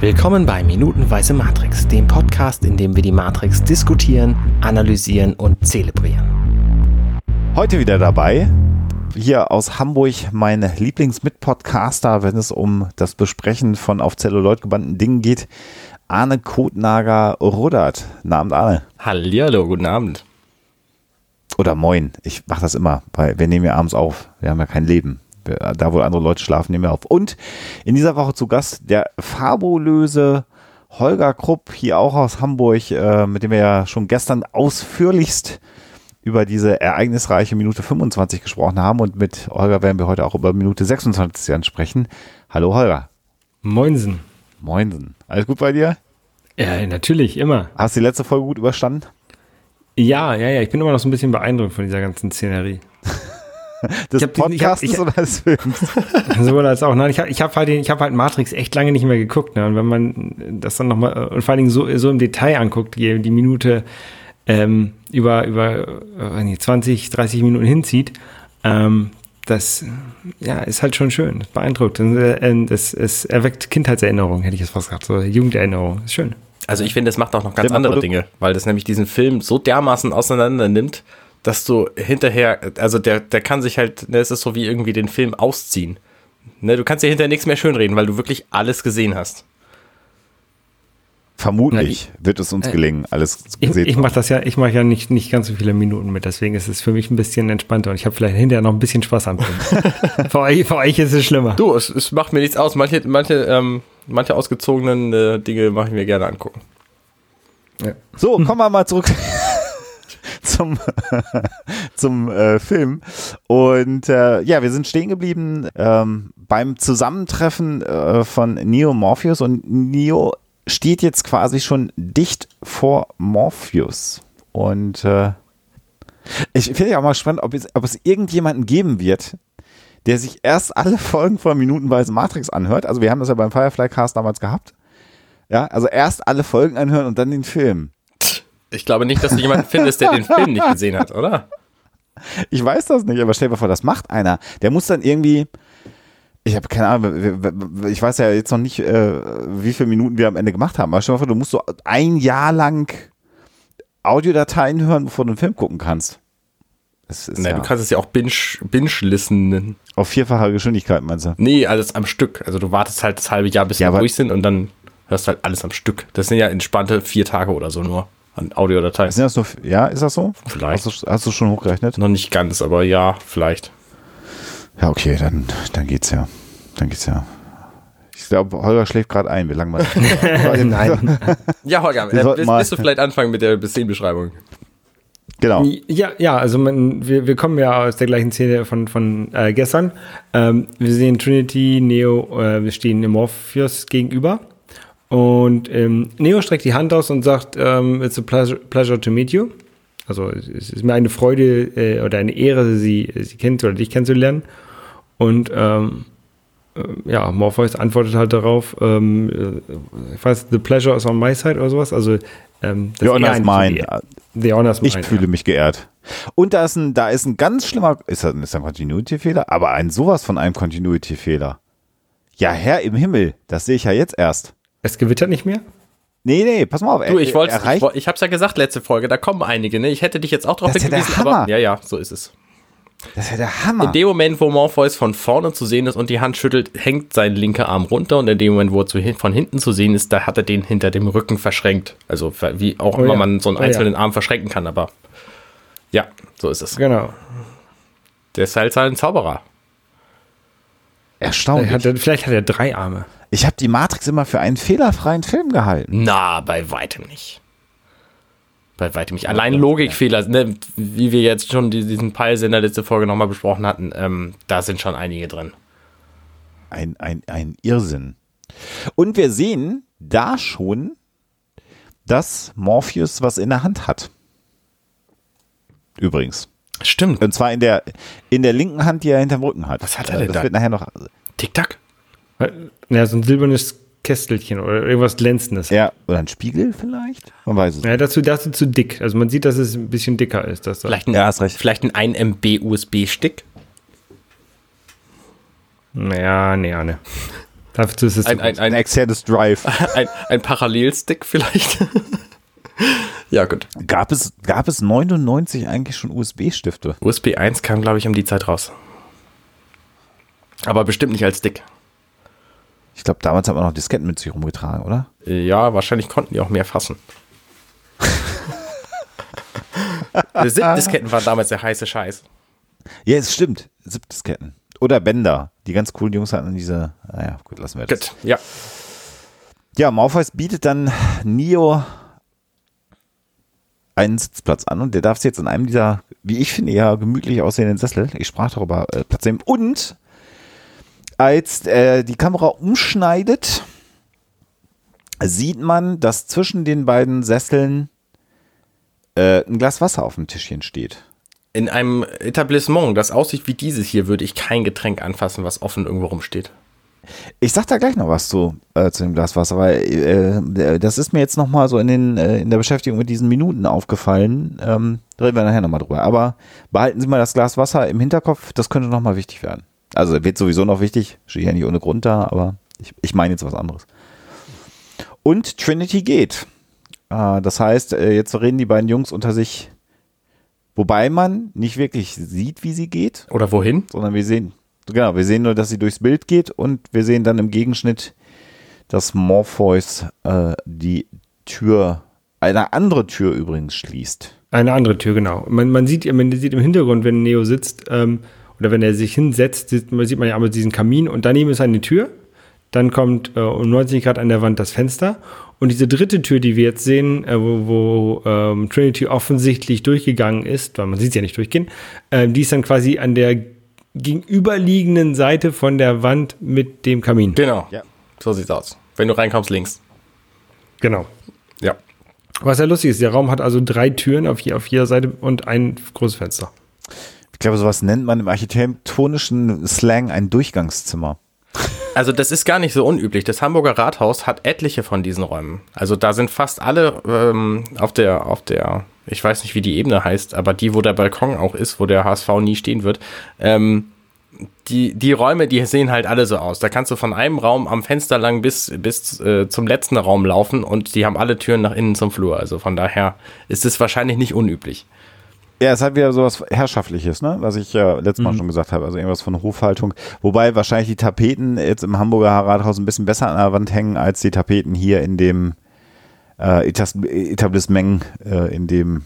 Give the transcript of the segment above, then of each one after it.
Willkommen bei Minutenweise Matrix, dem Podcast, in dem wir die Matrix diskutieren, analysieren und zelebrieren. Heute wieder dabei, hier aus Hamburg, mein Lieblingsmitpodcaster, wenn es um das Besprechen von auf Zelluloid gebannten Dingen geht, Arne Kotnager Ruddert. Guten Abend, Arne. Hallihallo, guten Abend. Oder moin. Ich mache das immer, weil wir nehmen ja abends auf. Wir haben ja kein Leben. Da, wo andere Leute schlafen, nehmen wir auf. Und in dieser Woche zu Gast der fabulöse Holger Krupp, hier auch aus Hamburg, äh, mit dem wir ja schon gestern ausführlichst über diese ereignisreiche Minute 25 gesprochen haben. Und mit Holger werden wir heute auch über Minute 26 sprechen. Hallo Holger. Moinsen. Moinsen. Alles gut bei dir? Ja, natürlich, immer. Hast du die letzte Folge gut überstanden? Ja, ja, ja. Ich bin immer noch so ein bisschen beeindruckt von dieser ganzen Szenerie. des Podcasts oder des Films? Sowohl als auch. Nein, ich habe ich hab halt, hab halt Matrix echt lange nicht mehr geguckt. Ne? Und wenn man das dann nochmal, und vor allen Dingen so, so im Detail anguckt, die, die Minute ähm, über, über äh, 20, 30 Minuten hinzieht, ähm, das ja, ist halt schon schön, beeindruckt. Und, äh, das, es erweckt Kindheitserinnerungen, hätte ich jetzt fast gesagt, so Jugenderinnerungen. Ist schön. Also ich finde, es macht auch noch ganz andere Dinge, weil das nämlich diesen Film so dermaßen auseinander nimmt, dass du hinterher, also der, der kann sich halt, ne, es ist so wie irgendwie den Film ausziehen. Ne, du kannst dir hinterher nichts mehr schönreden, weil du wirklich alles gesehen hast. Vermutlich Na, wird es uns äh, gelingen, alles gesehen Ich, ich mache das ja, ich mache ja nicht, nicht ganz so viele Minuten mit, deswegen ist es für mich ein bisschen entspannter und ich habe vielleicht hinterher noch ein bisschen Spaß am Film. für, euch, für euch ist es schlimmer. Du, es, es macht mir nichts aus. Manche, manche, ähm, manche ausgezogenen äh, Dinge mache ich mir gerne angucken. Ja. So, kommen wir mal zurück zum, zum äh, Film. Und äh, ja, wir sind stehen geblieben ähm, beim Zusammentreffen äh, von Neo Morpheus und Neo steht jetzt quasi schon dicht vor Morpheus. Und äh, ich finde ja auch mal spannend, ob es, ob es irgendjemanden geben wird, der sich erst alle Folgen von Minutenweise Matrix anhört. Also wir haben das ja beim Firefly Cast damals gehabt. Ja, also erst alle Folgen anhören und dann den Film. Ich glaube nicht, dass du jemanden findest, der den Film nicht gesehen hat, oder? Ich weiß das nicht, aber stell dir vor, das macht einer. Der muss dann irgendwie, ich habe keine Ahnung, ich weiß ja jetzt noch nicht, äh, wie viele Minuten wir am Ende gemacht haben. Aber stell dir vor, du musst so ein Jahr lang Audiodateien hören, bevor du einen Film gucken kannst. Nein, ja du kannst es ja auch binge-listen nennen. Auf vierfacher Geschwindigkeit, meinst du? Nee, alles am Stück. Also du wartest halt das halbe Jahr, bis ja, wir durch sind und dann hörst du halt alles am Stück. Das sind ja entspannte vier Tage oder so nur an Audiodateien. Sind das nur, ja, ist das so? Vielleicht. Hast du, hast du schon hochgerechnet? Noch nicht ganz, aber ja, vielleicht. Ja, okay, dann, dann geht's ja. Dann geht's ja. Ich glaube, Holger schläft gerade ein. Wie lange mal? Nein. ja, Holger, äh, bist, bist, du vielleicht anfangen mit der Szenenbeschreibung? Genau. Ja, ja, also man, wir, wir kommen ja aus der gleichen Szene von, von äh, gestern. Ähm, wir sehen Trinity, Neo, äh, wir stehen Morpheus gegenüber. Und ähm, Neo streckt die Hand aus und sagt, ähm, it's a pleasure, pleasure to meet you. Also es ist mir eine Freude äh, oder eine Ehre, sie, sie kennt oder dich kennenzulernen. Und ähm, äh, ja, Morpheus antwortet halt darauf, ähm, äh, ich weiß, the pleasure is on my side oder sowas. Also ähm, the honor is mine. The honor is mine. Ich fühle ja. mich geehrt. Und da ist ein, da ist ein ganz schlimmer, ist das, ist ein Continuity-Fehler? Aber ein sowas von einem Continuity-Fehler. Ja, Herr im Himmel, das sehe ich ja jetzt erst. Es gewittert nicht mehr? Nee, nee, pass mal auf. Du, ich wollte, ich, ich hab's ja gesagt, letzte Folge, da kommen einige, ne? Ich hätte dich jetzt auch drauf hingewiesen, aber ja, ja, so ist es. Das ist ja der Hammer. In dem Moment, wo Morpheus von vorne zu sehen ist und die Hand schüttelt, hängt sein linker Arm runter und in dem Moment, wo er von hinten zu sehen ist, da hat er den hinter dem Rücken verschränkt. Also wie auch oh, immer ja. man so einen einzelnen oh, ja. Arm verschränken kann, aber ja, so ist es. Genau. Der ist halt ein Zauberer. Erstaunlich. Hat er, vielleicht hat er drei Arme. Ich habe die Matrix immer für einen fehlerfreien Film gehalten. Na, bei weitem nicht. Bei weitem nicht. Allein Logikfehler, ne, wie wir jetzt schon diesen Peils in der letzten Folge nochmal besprochen hatten, ähm, da sind schon einige drin. Ein, ein, ein Irrsinn. Und wir sehen da schon, dass Morpheus was in der Hand hat. Übrigens. Stimmt. Und zwar in der, in der linken Hand, die er hinterm Rücken hat. Was hat er denn das da? wird nachher noch. Tic-Tac? Ja, so ein silbernes Kästelchen oder irgendwas Glänzendes. Ja, oder ein Spiegel vielleicht? Man weiß es. Ja, dazu, dazu zu dick. Also man sieht, dass es ein bisschen dicker ist. Dass vielleicht ein, ja, hast recht. Vielleicht ein 1 MB USB-Stick? Naja, nee, ne. Dafür ist es ein, ein, ein, externes Drive. Ein, ein Parallelstick vielleicht. ja, gut. Gab es, gab es 99 eigentlich schon USB-Stifte? USB 1 kam, glaube ich, um die Zeit raus. Aber bestimmt nicht als Stick. Ich glaube, damals hat man noch Disketten mit sich rumgetragen, oder? Ja, wahrscheinlich konnten die auch mehr fassen. Zip-Disketten waren damals der heiße Scheiß. Ja, es stimmt. Zip-Disketten. Oder Bänder. Die ganz coolen Jungs hatten diese. Naja, gut, lassen wir das. Gut, ja. Ja, Morpheus bietet dann Neo einen Sitzplatz an und der darf sich jetzt in einem dieser, wie ich finde, ja gemütlich aussehenden Sessel, ich sprach darüber, äh, Platz nehmen. Und als äh, die Kamera umschneidet, sieht man, dass zwischen den beiden Sesseln äh, ein Glas Wasser auf dem Tischchen steht. In einem Etablissement, das aussieht wie dieses hier, würde ich kein Getränk anfassen, was offen irgendwo rumsteht. Ich sag da gleich noch was zu, äh, zu dem Glas Wasser, weil äh, das ist mir jetzt nochmal so in, den, äh, in der Beschäftigung mit diesen Minuten aufgefallen. Ähm, reden wir nachher nochmal drüber. Aber behalten Sie mal das Glas Wasser im Hinterkopf, das könnte nochmal wichtig werden. Also wird sowieso noch wichtig, steht ja nicht ohne Grund da, aber ich, ich meine jetzt was anderes. Und Trinity geht. Äh, das heißt, äh, jetzt reden die beiden Jungs unter sich, wobei man nicht wirklich sieht, wie sie geht. Oder wohin? Sondern wir sehen, genau, wir sehen nur, dass sie durchs Bild geht und wir sehen dann im Gegenschnitt, dass Morpheus äh, die Tür, eine andere Tür übrigens schließt. Eine andere Tür, genau. Man, man, sieht, man sieht im Hintergrund, wenn Neo sitzt, ähm, oder wenn er sich hinsetzt, sieht man, sieht man ja einmal diesen Kamin und daneben ist eine Tür. Dann kommt äh, um 90 Grad an der Wand das Fenster und diese dritte Tür, die wir jetzt sehen, äh, wo, wo ähm, Trinity offensichtlich durchgegangen ist, weil man sieht sie ja nicht durchgehen, äh, die ist dann quasi an der gegenüberliegenden Seite von der Wand mit dem Kamin. Genau. Ja. So sieht's aus. Wenn du reinkommst, links. Genau. Ja. Was ja lustig ist, der Raum hat also drei Türen auf, je, auf jeder Seite und ein großes Fenster. Ich glaube, sowas nennt man im architektonischen Slang ein Durchgangszimmer. Also das ist gar nicht so unüblich. Das Hamburger Rathaus hat etliche von diesen Räumen. Also da sind fast alle ähm, auf der, auf der, ich weiß nicht, wie die Ebene heißt, aber die, wo der Balkon auch ist, wo der HSV nie stehen wird. Ähm, die, die Räume, die sehen halt alle so aus. Da kannst du von einem Raum am Fenster lang bis, bis äh, zum letzten Raum laufen und die haben alle Türen nach innen zum Flur. Also von daher ist es wahrscheinlich nicht unüblich. Ja, es hat wieder sowas Herrschaftliches, ne? Was ich ja letztes Mal mhm. schon gesagt habe. Also irgendwas von Hofhaltung. Wobei wahrscheinlich die Tapeten jetzt im Hamburger Rathaus ein bisschen besser an der Wand hängen als die Tapeten hier in dem äh, Etablissement, äh, in dem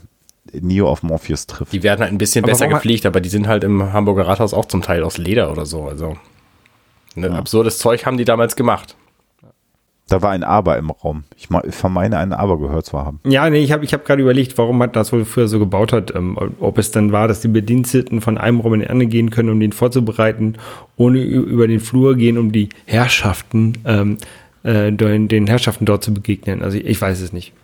Neo auf Morpheus trifft. Die werden halt ein bisschen aber besser gepflegt, aber die sind halt im Hamburger Rathaus auch zum Teil aus Leder oder so. Also ne, ja. absurdes Zeug haben die damals gemacht. Da war ein Aber im Raum. Ich, vermeine, ein Aber gehört zu haben. Ja, nee, ich habe ich hab gerade überlegt, warum man das wohl früher so gebaut hat. Ähm, ob es dann war, dass die Bediensteten von einem Raum in den anderen gehen können, um den vorzubereiten, ohne über den Flur gehen, um die Herrschaften, ähm, äh, den Herrschaften dort zu begegnen. Also ich, ich weiß es nicht.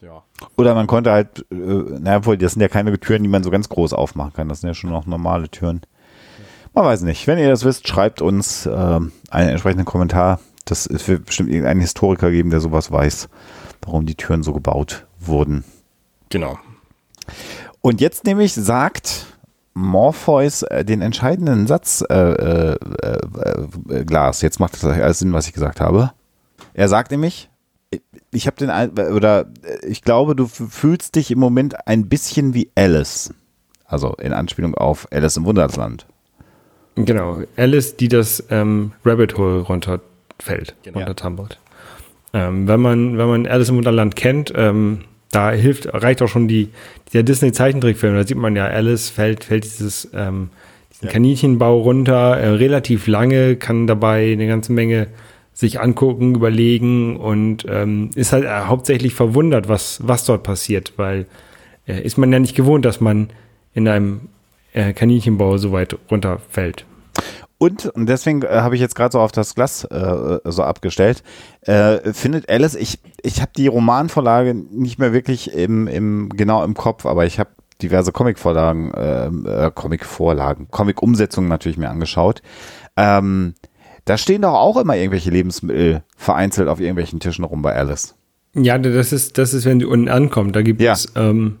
Ja. Oder man konnte halt, äh, naja, wohl, das sind ja keine Türen, die man so ganz groß aufmachen kann. Das sind ja schon noch normale Türen. Man weiß nicht. Wenn ihr das wisst, schreibt uns äh, einen entsprechenden Kommentar das es wird bestimmt irgendeinen Historiker geben, der sowas weiß, warum die Türen so gebaut wurden. Genau. Und jetzt nämlich sagt Morpheus äh, den entscheidenden Satz, äh, äh, äh, Glas, jetzt macht das alles Sinn, was ich gesagt habe. Er sagt nämlich, ich habe den, oder ich glaube, du fühlst dich im Moment ein bisschen wie Alice. Also in Anspielung auf Alice im Wunderland. Genau, Alice, die das ähm, Rabbit Hole runter fällt genau. unter Tumbled. Ähm, wenn man, wenn man Alice im Wunderland kennt, ähm, da hilft, reicht auch schon die, der Disney-Zeichentrickfilm. Da sieht man ja, Alice fällt, fällt dieses, ähm, diesen ja. Kaninchenbau runter, äh, relativ lange, kann dabei eine ganze Menge sich angucken, überlegen und ähm, ist halt äh, hauptsächlich verwundert, was, was dort passiert, weil äh, ist man ja nicht gewohnt, dass man in einem äh, Kaninchenbau so weit runterfällt. Und, und deswegen äh, habe ich jetzt gerade so auf das Glas äh, so abgestellt, äh, findet Alice, ich, ich habe die Romanvorlage nicht mehr wirklich im, im, genau im Kopf, aber ich habe diverse Comicvorlagen, ähm, äh, Comicvorlagen, Comic-Umsetzungen natürlich mir angeschaut. Ähm, da stehen doch auch immer irgendwelche Lebensmittel vereinzelt auf irgendwelchen Tischen rum bei Alice. Ja, das ist, das ist, wenn du unten ankommst. Da gibt ja. es ähm,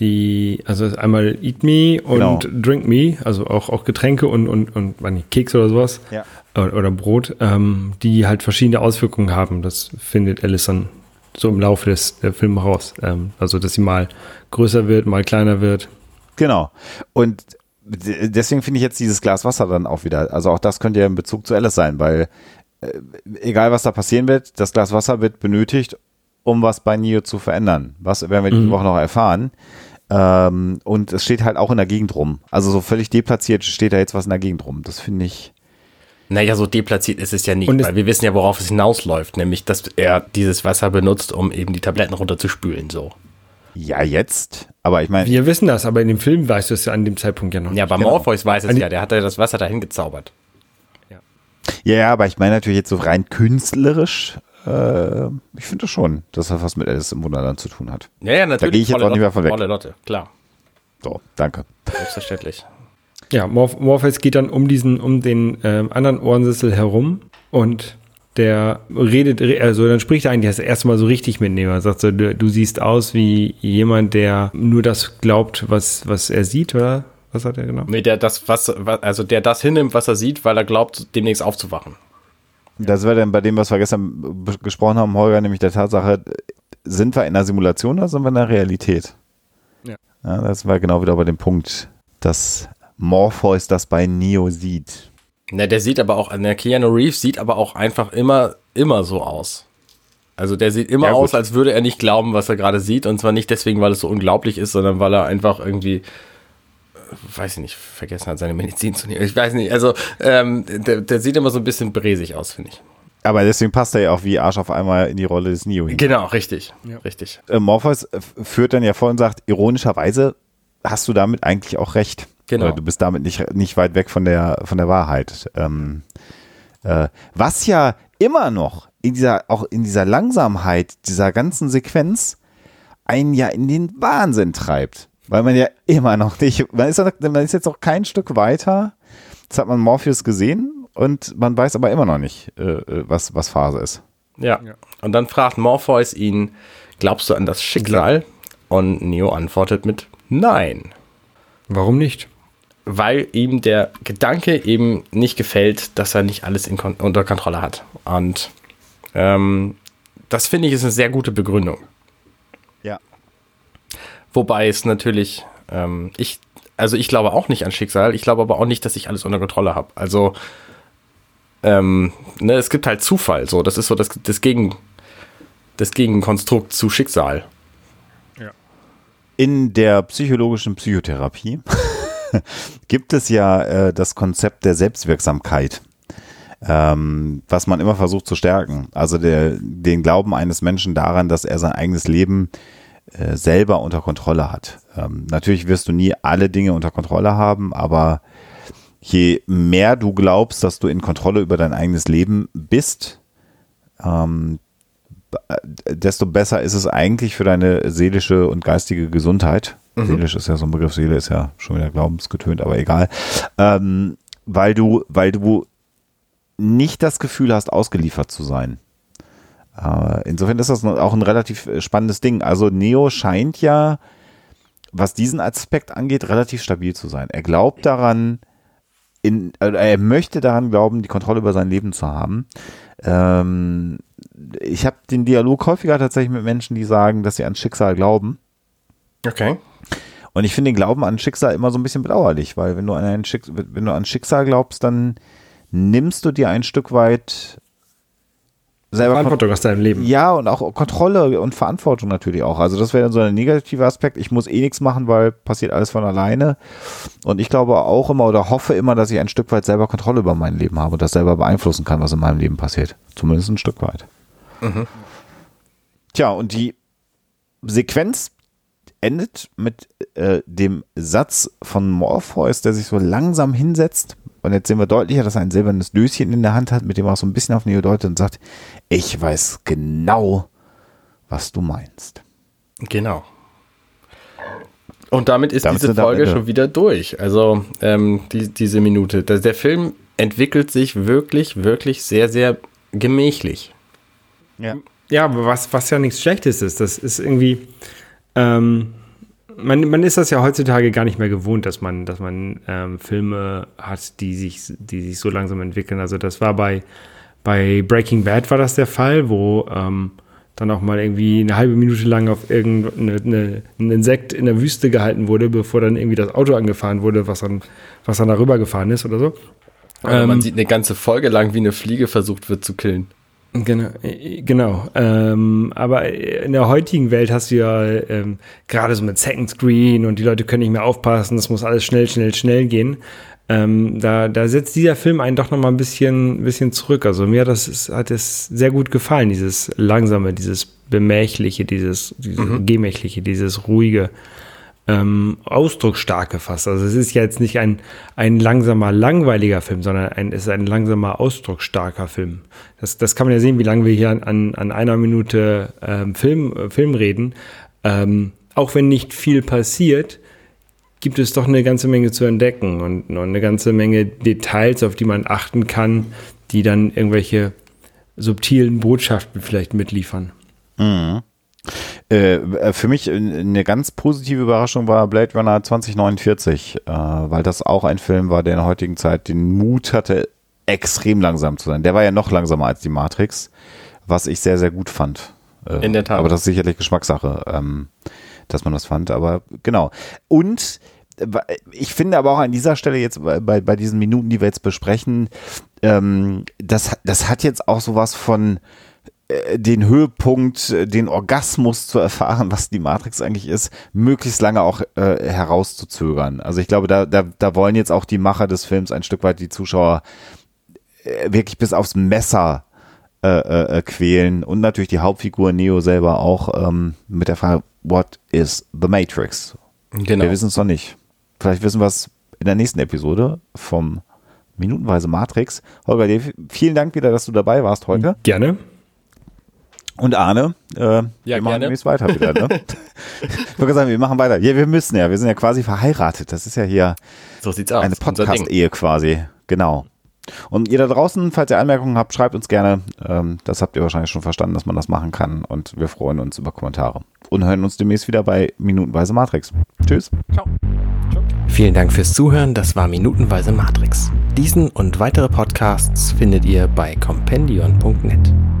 die, also einmal Eat Me und genau. Drink Me, also auch, auch Getränke und, und, und nicht, Keks oder sowas. Ja. oder Brot, ähm, die halt verschiedene Auswirkungen haben. Das findet Allison so im Laufe des der Films raus. Ähm, also, dass sie mal größer wird, mal kleiner wird. Genau. Und deswegen finde ich jetzt dieses Glas Wasser dann auch wieder, also auch das könnte ja in Bezug zu Alice sein, weil äh, egal was da passieren wird, das Glas Wasser wird benötigt, um was bei Neo zu verändern. Was werden wir mhm. die Woche noch erfahren. Ähm, und es steht halt auch in der Gegend rum. Also so völlig deplatziert steht da jetzt was in der Gegend rum. Das finde ich. Naja, so deplatziert ist es ja nicht, weil wir wissen ja, worauf es hinausläuft, nämlich, dass er dieses Wasser benutzt, um eben die Tabletten runterzuspülen, so. Ja, jetzt. Aber ich meine. Wir wissen das, aber in dem Film weißt du es ja an dem Zeitpunkt ja noch nicht. Ja, bei genau. Morpheus weiß es ja, der hat ja das Wasser dahin gezaubert. Ja, ja aber ich meine natürlich jetzt so rein künstlerisch. Äh, ich finde schon, dass das was mit Alice im Wunderland zu tun hat. Ja, ja, natürlich. Da gehe ich jetzt auch nicht mehr von weg. Volle Lotte, klar. So, danke. Selbstverständlich. Ja, Morph Morpheus geht dann um diesen, um den äh, anderen Ohrensessel herum und der redet, also dann spricht er eigentlich das erste Mal so richtig mit Neo. Er sagt so, du, du, siehst aus wie jemand, der nur das glaubt, was, was er sieht, oder? Was hat er genau? Nee, der das, was, also der das hinnimmt, was er sieht, weil er glaubt, demnächst aufzuwachen. Das wäre dann bei dem, was wir gestern gesprochen haben, Holger, nämlich der Tatsache, sind wir in einer Simulation oder sind wir in der Realität? Ja. ja das war genau wieder bei dem Punkt, dass Morpheus das bei Neo sieht. Na, der sieht aber auch, der Keanu Reeves sieht aber auch einfach immer, immer so aus. Also der sieht immer ja, aus, als würde er nicht glauben, was er gerade sieht. Und zwar nicht deswegen, weil es so unglaublich ist, sondern weil er einfach irgendwie, weiß ich nicht, vergessen hat, seine Medizin zu nehmen. Ich weiß nicht. Also ähm, der, der sieht immer so ein bisschen bräsig aus, finde ich. Aber deswegen passt er ja auch wie Arsch auf einmal in die Rolle des Neo hin. Genau, richtig. Ja. richtig. Äh, Morpheus führt dann ja vor und sagt, ironischerweise hast du damit eigentlich auch recht. Genau. Oder du bist damit nicht, nicht weit weg von der, von der Wahrheit. Ähm, äh, was ja immer noch in dieser, auch in dieser Langsamkeit dieser ganzen Sequenz einen ja in den Wahnsinn treibt. Weil man ja immer noch nicht, man ist, man ist jetzt noch kein Stück weiter. Jetzt hat man Morpheus gesehen und man weiß aber immer noch nicht, äh, äh was, was Phase ist. Ja. ja. Und dann fragt Morpheus ihn, glaubst du an das Schicksal? Und Neo antwortet mit Nein. Warum nicht? weil ihm der Gedanke eben nicht gefällt, dass er nicht alles Kon unter Kontrolle hat. Und ähm, das finde ich ist eine sehr gute Begründung. Wobei es natürlich, ähm, ich, also ich glaube auch nicht an Schicksal, ich glaube aber auch nicht, dass ich alles unter Kontrolle habe. Also, ähm, ne, es gibt halt Zufall, so, das ist so das, das, Gegen, das Gegenkonstrukt zu Schicksal. Ja. In der psychologischen Psychotherapie gibt es ja äh, das Konzept der Selbstwirksamkeit, ähm, was man immer versucht zu stärken. Also der, den Glauben eines Menschen daran, dass er sein eigenes Leben äh, selber unter Kontrolle hat. Ähm, natürlich wirst du nie alle Dinge unter Kontrolle haben, aber je mehr du glaubst, dass du in Kontrolle über dein eigenes Leben bist, ähm, desto besser ist es eigentlich für deine seelische und geistige Gesundheit. Mhm. Seelisch ist ja so ein Begriff, Seele ist ja schon wieder glaubensgetönt, aber egal. Ähm, weil du, weil du nicht das Gefühl hast, ausgeliefert zu sein. Äh, insofern ist das auch ein relativ äh, spannendes Ding. Also Neo scheint ja, was diesen Aspekt angeht, relativ stabil zu sein. Er glaubt daran, in, äh, er möchte daran glauben, die Kontrolle über sein Leben zu haben. Ähm, ich habe den Dialog häufiger tatsächlich mit Menschen, die sagen, dass sie an Schicksal glauben. Okay. Und ich finde den Glauben an Schicksal immer so ein bisschen bedauerlich, weil wenn du an Schicksal, wenn du an Schicksal glaubst, dann nimmst du dir ein Stück weit selber Verantwortung aus deinem Leben. Ja, und auch Kontrolle und Verantwortung natürlich auch. Also das wäre dann so ein negativer Aspekt. Ich muss eh nichts machen, weil passiert alles von alleine. Und ich glaube auch immer oder hoffe immer, dass ich ein Stück weit selber Kontrolle über mein Leben habe und das selber beeinflussen kann, was in meinem Leben passiert. Zumindest ein Stück weit. Mhm. Tja, und die Sequenz endet mit äh, dem Satz von Morpheus, der sich so langsam hinsetzt. Und jetzt sehen wir deutlicher, dass er ein silbernes Döschen in der Hand hat, mit dem er auch so ein bisschen auf Neo deutet und sagt, ich weiß genau, was du meinst. Genau. Und damit ist damit diese Folge schon wieder durch. Also ähm, die, diese Minute. Der, der Film entwickelt sich wirklich, wirklich sehr, sehr gemächlich. Ja. Ja, aber was, was ja nichts Schlechtes ist, das ist irgendwie, ähm, man, man ist das ja heutzutage gar nicht mehr gewohnt, dass man, dass man ähm, Filme hat, die sich, die sich so langsam entwickeln. Also das war bei, bei Breaking Bad war das der Fall, wo ähm, dann auch mal irgendwie eine halbe Minute lang auf irgendein Insekt in der Wüste gehalten wurde, bevor dann irgendwie das Auto angefahren wurde, was dann, was dann darüber gefahren ist oder so. Ähm, man sieht eine ganze Folge lang, wie eine Fliege versucht wird zu killen. Genau, genau. Ähm, aber in der heutigen Welt hast du ja ähm, gerade so mit Second Screen und die Leute können nicht mehr aufpassen, es muss alles schnell, schnell, schnell gehen. Ähm, da, da setzt dieser Film einen doch noch mal ein bisschen, bisschen zurück. Also mir hat das hat es sehr gut gefallen, dieses langsame, dieses bemächliche, dieses, dieses mhm. gemächliche, dieses ruhige ähm, ausdrucksstarke fast. Also es ist ja jetzt nicht ein, ein langsamer, langweiliger Film, sondern ein, es ist ein langsamer, ausdrucksstarker Film. Das, das kann man ja sehen, wie lange wir hier an, an einer Minute ähm, Film, äh, Film reden. Ähm, auch wenn nicht viel passiert, gibt es doch eine ganze Menge zu entdecken und noch eine ganze Menge Details, auf die man achten kann, die dann irgendwelche subtilen Botschaften vielleicht mitliefern. Mhm. Äh, für mich eine ganz positive Überraschung war Blade Runner 2049, äh, weil das auch ein Film war, der in der heutigen Zeit den Mut hatte, extrem langsam zu sein. Der war ja noch langsamer als die Matrix, was ich sehr, sehr gut fand. Äh, in der Tat. Aber das ist sicherlich Geschmackssache, ähm, dass man das fand. Aber genau. Und ich finde aber auch an dieser Stelle jetzt bei, bei diesen Minuten, die wir jetzt besprechen, ähm, das, das hat jetzt auch sowas von äh, den Höhepunkt, äh, den Orgasmus zu erfahren, was die Matrix eigentlich ist, möglichst lange auch äh, herauszuzögern. Also ich glaube, da, da, da wollen jetzt auch die Macher des Films ein Stück weit die Zuschauer äh, wirklich bis aufs Messer äh, äh, quälen und natürlich die Hauptfigur Neo selber auch ähm, mit der Frage, what is the Matrix? Genau. Wir wissen es noch nicht. Vielleicht wissen wir es in der nächsten Episode vom Minutenweise Matrix. Holger, vielen Dank wieder, dass du dabei warst heute. Gerne. Und Arne, äh, ja, wir machen demnächst weiter wieder. Ne? ich würde sagen, wir machen weiter. Ja, wir müssen ja. Wir sind ja quasi verheiratet. Das ist ja hier so sieht's aus. eine Podcast-Ehe quasi. Genau. Und ihr da draußen, falls ihr Anmerkungen habt, schreibt uns gerne. Ähm, das habt ihr wahrscheinlich schon verstanden, dass man das machen kann. Und wir freuen uns über Kommentare. Und hören uns demnächst wieder bei Minutenweise Matrix. Tschüss. Ciao. Ciao. Vielen Dank fürs Zuhören. Das war Minutenweise Matrix. Diesen und weitere Podcasts findet ihr bei compendion.net.